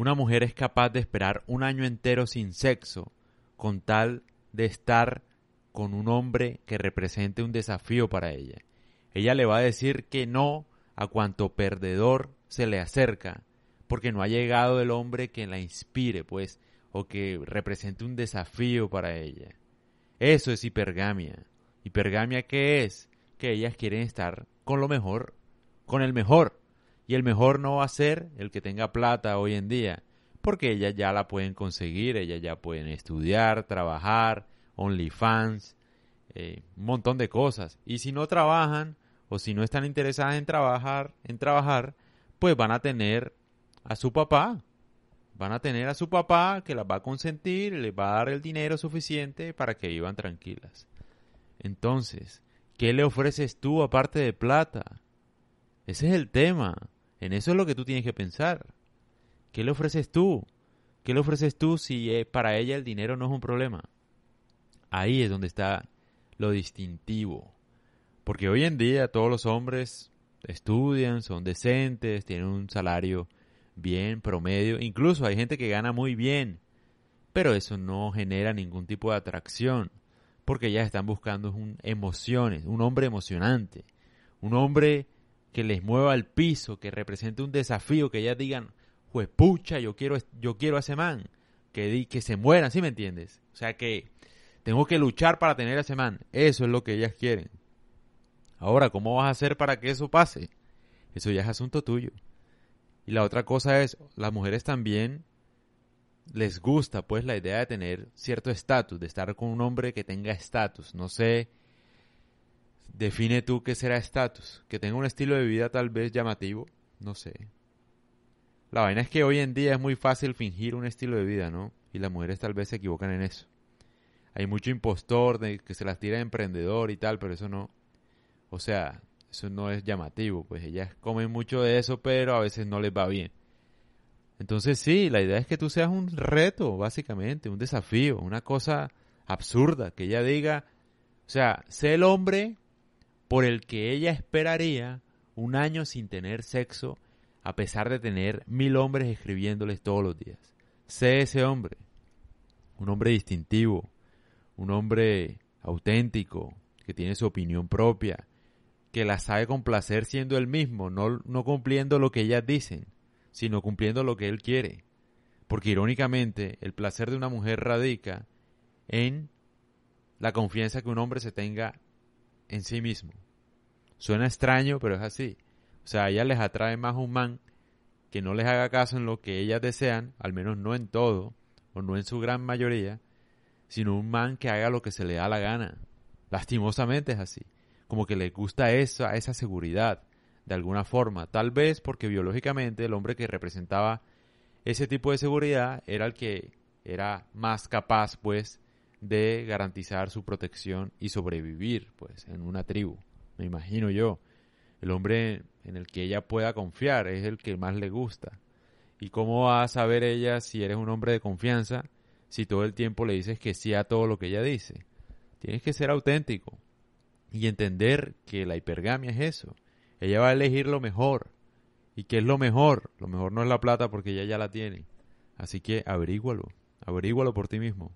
una mujer es capaz de esperar un año entero sin sexo con tal de estar con un hombre que represente un desafío para ella. Ella le va a decir que no a cuanto perdedor se le acerca, porque no ha llegado el hombre que la inspire, pues, o que represente un desafío para ella. Eso es hipergamia. ¿Hipergamia qué es? Que ellas quieren estar con lo mejor, con el mejor. Y el mejor no va a ser el que tenga plata hoy en día, porque ellas ya la pueden conseguir, ellas ya pueden estudiar, trabajar, OnlyFans, eh, un montón de cosas. Y si no trabajan o si no están interesadas en trabajar, en trabajar, pues van a tener a su papá. Van a tener a su papá que las va a consentir, les va a dar el dinero suficiente para que vivan tranquilas. Entonces, ¿qué le ofreces tú aparte de plata? Ese es el tema. En eso es lo que tú tienes que pensar. ¿Qué le ofreces tú? ¿Qué le ofreces tú si eh, para ella el dinero no es un problema? Ahí es donde está lo distintivo. Porque hoy en día todos los hombres estudian, son decentes, tienen un salario bien, promedio. Incluso hay gente que gana muy bien. Pero eso no genera ningún tipo de atracción. Porque ya están buscando un, emociones, un hombre emocionante. Un hombre que les mueva al piso, que represente un desafío, que ellas digan, pues pucha, yo quiero, yo quiero a ese man. Que, que se mueran, ¿sí me entiendes? O sea que tengo que luchar para tener a ese man. Eso es lo que ellas quieren. Ahora, ¿cómo vas a hacer para que eso pase? Eso ya es asunto tuyo. Y la otra cosa es, las mujeres también les gusta pues la idea de tener cierto estatus, de estar con un hombre que tenga estatus. No sé, define tú qué será estatus. Que tenga un estilo de vida tal vez llamativo, no sé. La vaina es que hoy en día es muy fácil fingir un estilo de vida, ¿no? Y las mujeres tal vez se equivocan en eso hay mucho impostor de que se las tira de emprendedor y tal, pero eso no, o sea, eso no es llamativo, pues ellas comen mucho de eso, pero a veces no les va bien. Entonces sí, la idea es que tú seas un reto, básicamente, un desafío, una cosa absurda, que ella diga, o sea, sé el hombre por el que ella esperaría un año sin tener sexo, a pesar de tener mil hombres escribiéndoles todos los días. Sé ese hombre, un hombre distintivo, un hombre auténtico, que tiene su opinión propia, que la sabe complacer siendo él mismo, no, no cumpliendo lo que ellas dicen, sino cumpliendo lo que él quiere. Porque irónicamente, el placer de una mujer radica en la confianza que un hombre se tenga en sí mismo. Suena extraño, pero es así. O sea, a ellas les atrae más un man que no les haga caso en lo que ellas desean, al menos no en todo, o no en su gran mayoría, sino un man que haga lo que se le da la gana. Lastimosamente es así. Como que le gusta esa, esa seguridad, de alguna forma. Tal vez porque biológicamente el hombre que representaba ese tipo de seguridad era el que era más capaz, pues, de garantizar su protección y sobrevivir, pues, en una tribu. Me imagino yo. El hombre en el que ella pueda confiar es el que más le gusta. ¿Y cómo va a saber ella si eres un hombre de confianza si todo el tiempo le dices que sí a todo lo que ella dice. Tienes que ser auténtico y entender que la hipergamia es eso. Ella va a elegir lo mejor. ¿Y qué es lo mejor? Lo mejor no es la plata porque ella ya la tiene. Así que averígualo. Averígualo por ti mismo.